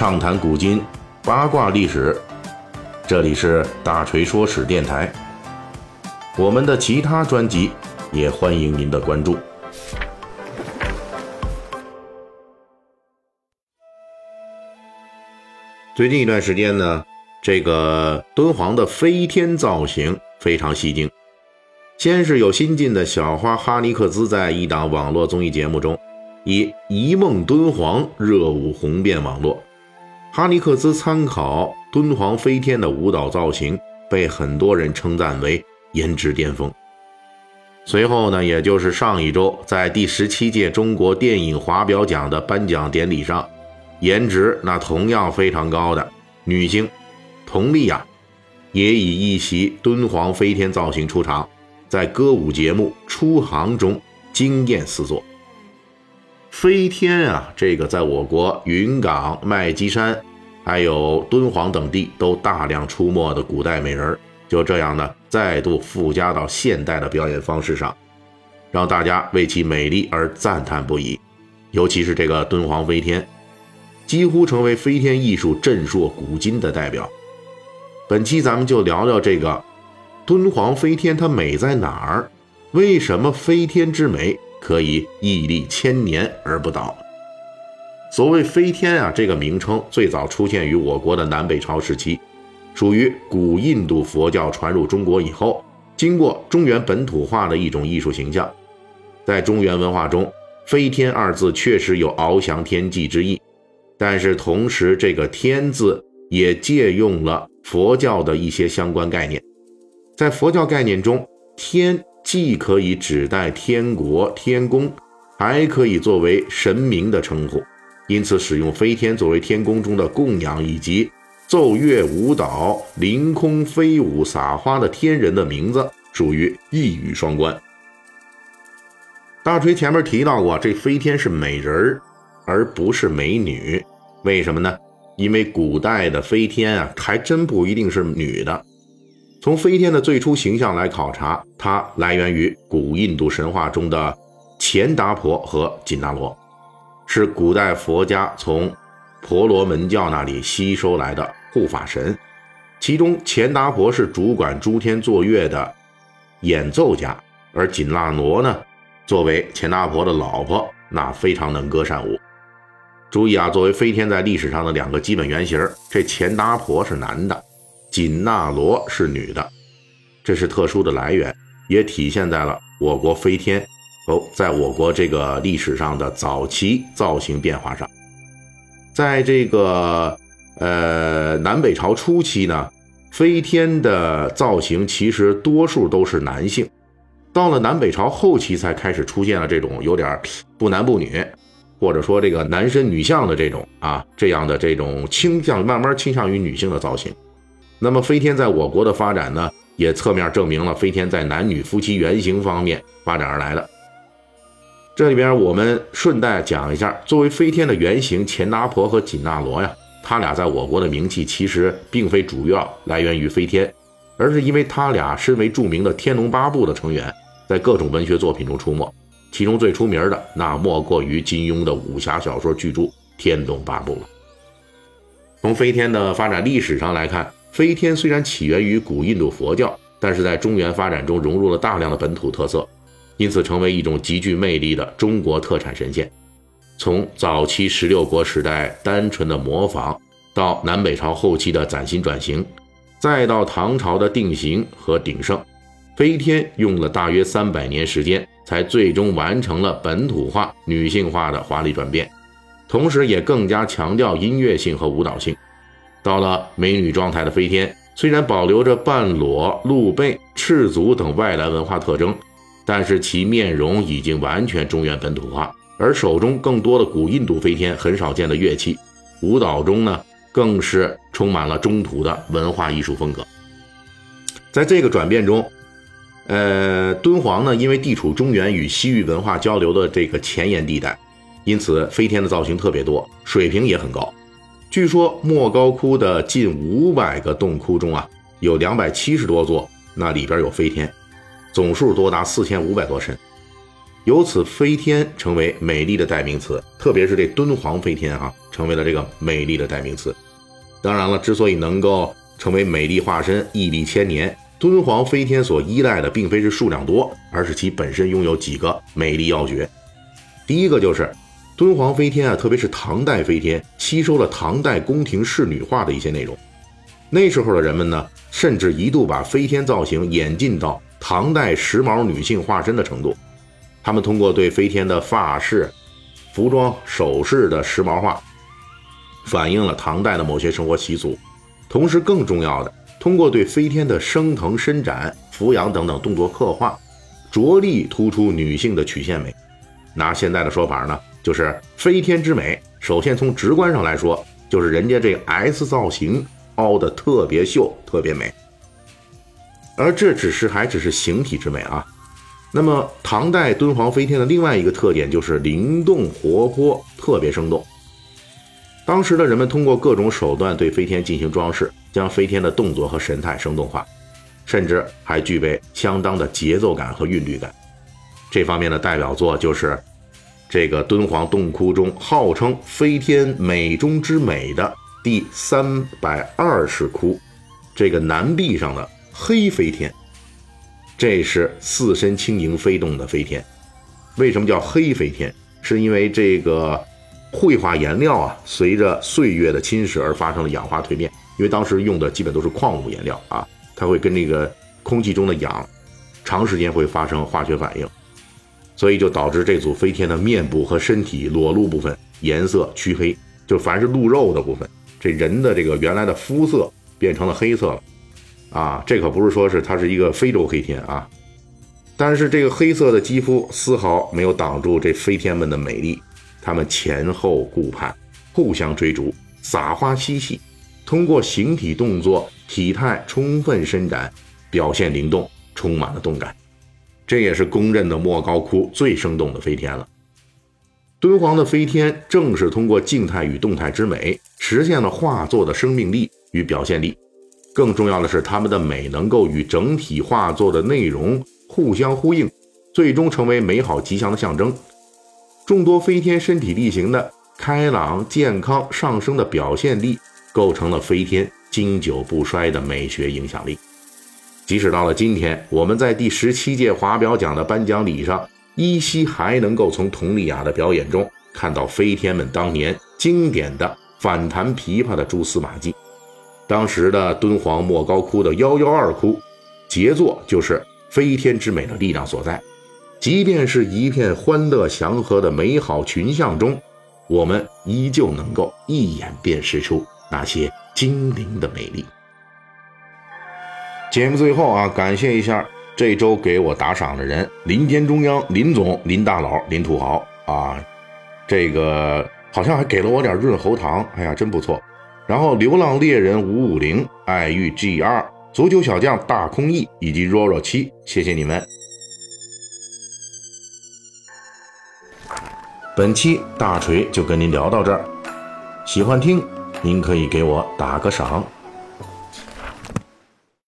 畅谈古今，八卦历史。这里是大锤说史电台。我们的其他专辑也欢迎您的关注。最近一段时间呢，这个敦煌的飞天造型非常吸睛。先是有新晋的小花哈尼克孜在一档网络综艺节目中。以“一梦敦煌”热舞红遍网络，哈尼克孜参考敦煌飞天的舞蹈造型，被很多人称赞为颜值巅峰。随后呢，也就是上一周，在第十七届中国电影华表奖的颁奖典礼上，颜值那同样非常高的女星佟丽娅，也以一袭敦煌飞天造型出场，在歌舞节目《出航》中惊艳四座。飞天啊，这个在我国云冈、麦积山，还有敦煌等地都大量出没的古代美人，就这样呢，再度附加到现代的表演方式上，让大家为其美丽而赞叹不已。尤其是这个敦煌飞天，几乎成为飞天艺术震烁古今的代表。本期咱们就聊聊这个敦煌飞天，它美在哪儿？为什么飞天之美？可以屹立千年而不倒。所谓飞天啊，这个名称最早出现于我国的南北朝时期，属于古印度佛教传入中国以后，经过中原本土化的一种艺术形象。在中原文化中，“飞天”二字确实有翱翔天际之意，但是同时这个“天”字也借用了佛教的一些相关概念。在佛教概念中，“天”。既可以指代天国、天宫，还可以作为神明的称呼，因此使用飞天作为天宫中的供养，以及奏乐舞蹈、凌空飞舞、撒花的天人的名字，属于一语双关。大锤前面提到过，这飞天是美人儿，而不是美女，为什么呢？因为古代的飞天啊，还真不一定是女的。从飞天的最初形象来考察，它来源于古印度神话中的钱达婆和紧那罗，是古代佛家从婆罗门教那里吸收来的护法神。其中，钱达婆是主管诸天作乐的演奏家，而紧那罗呢，作为钱达婆的老婆，那非常能歌善舞。注意啊，作为飞天在历史上的两个基本原型，这钱达婆是男的。锦那罗是女的，这是特殊的来源，也体现在了我国飞天哦，在我国这个历史上的早期造型变化上。在这个呃南北朝初期呢，飞天的造型其实多数都是男性，到了南北朝后期才开始出现了这种有点不男不女，或者说这个男身女相的这种啊这样的这种倾向，慢慢倾向于女性的造型。那么飞天在我国的发展呢，也侧面证明了飞天在男女夫妻原型方面发展而来的。这里边我们顺带讲一下，作为飞天的原型钱达婆和紧那罗呀，他俩在我国的名气其实并非主要来源于飞天，而是因为他俩身为著名的《天龙八部》的成员，在各种文学作品中出没，其中最出名的那莫过于金庸的武侠小说巨著《天龙八部》了。从飞天的发展历史上来看。飞天虽然起源于古印度佛教，但是在中原发展中融入了大量的本土特色，因此成为一种极具魅力的中国特产神仙。从早期十六国时代单纯的模仿，到南北朝后期的崭新转型，再到唐朝的定型和鼎盛，飞天用了大约三百年时间，才最终完成了本土化、女性化的华丽转变，同时也更加强调音乐性和舞蹈性。到了美女状态的飞天，虽然保留着半裸、露背、赤足等外来文化特征，但是其面容已经完全中原本土化，而手中更多的古印度飞天很少见的乐器，舞蹈中呢更是充满了中土的文化艺术风格。在这个转变中，呃，敦煌呢因为地处中原与西域文化交流的这个前沿地带，因此飞天的造型特别多，水平也很高。据说莫高窟的近五百个洞窟中啊，有两百七十多座，那里边有飞天，总数多达四千五百多身。由此飞天成为美丽的代名词，特别是这敦煌飞天哈，成为了这个美丽的代名词。当然了，之所以能够成为美丽化身，屹立千年，敦煌飞天所依赖的并非是数量多，而是其本身拥有几个美丽要诀。第一个就是敦煌飞天啊，特别是唐代飞天，吸收了唐代宫廷仕女画的一些内容。那时候的人们呢，甚至一度把飞天造型演进到唐代时髦女性化身的程度。他们通过对飞天的发饰、服装、首饰的时髦化，反映了唐代的某些生活习俗。同时，更重要的，通过对飞天的升腾、伸展、俯仰等等动作刻画，着力突出女性的曲线美。拿现在的说法呢，就是飞天之美。首先从直观上来说，就是人家这 S 造型凹的特别秀、特别美。而这只是还只是形体之美啊。那么，唐代敦煌飞天的另外一个特点就是灵动活泼，特别生动。当时的人们通过各种手段对飞天进行装饰，将飞天的动作和神态生动化，甚至还具备相当的节奏感和韵律感。这方面的代表作就是这个敦煌洞窟中号称飞天美中之美的第三百二十窟，这个南壁上的黑飞天。这是四身轻盈飞动的飞天，为什么叫黑飞天？是因为这个绘画颜料啊，随着岁月的侵蚀而发生了氧化蜕变。因为当时用的基本都是矿物颜料啊，它会跟这个空气中的氧长时间会发生化学反应，所以就导致这组飞天的面部和身体裸露部分颜色黢黑，就凡是露肉的部分，这人的这个原来的肤色变成了黑色了。啊，这可不是说是它是一个非洲黑天啊，但是这个黑色的肌肤丝毫没有挡住这飞天们的美丽，他们前后顾盼，互相追逐，撒花嬉戏，通过形体动作、体态充分伸展，表现灵动，充满了动感，这也是公认的莫高窟最生动的飞天了。敦煌的飞天正是通过静态与动态之美，实现了画作的生命力与表现力。更重要的是，他们的美能够与整体画作的内容互相呼应，最终成为美好吉祥的象征。众多飞天身体力行的开朗、健康、上升的表现力，构成了飞天经久不衰的美学影响力。即使到了今天，我们在第十七届华表奖的颁奖礼上，依稀还能够从佟丽娅的表演中看到飞天们当年经典的反弹琵琶的蛛丝马迹。当时的敦煌莫高窟的幺幺二窟，杰作就是飞天之美的力量所在。即便是一片欢乐祥和的美好群像中，我们依旧能够一眼辨识出那些精灵的美丽。节目最后啊，感谢一下这周给我打赏的人：林间中央、林总、林大佬、林土豪啊，这个好像还给了我点润喉糖，哎呀，真不错。然后，流浪猎人五五零、爱玉 G 二、足球小将大空翼以及若若七，谢谢你们。本期大锤就跟您聊到这儿，喜欢听您可以给我打个赏。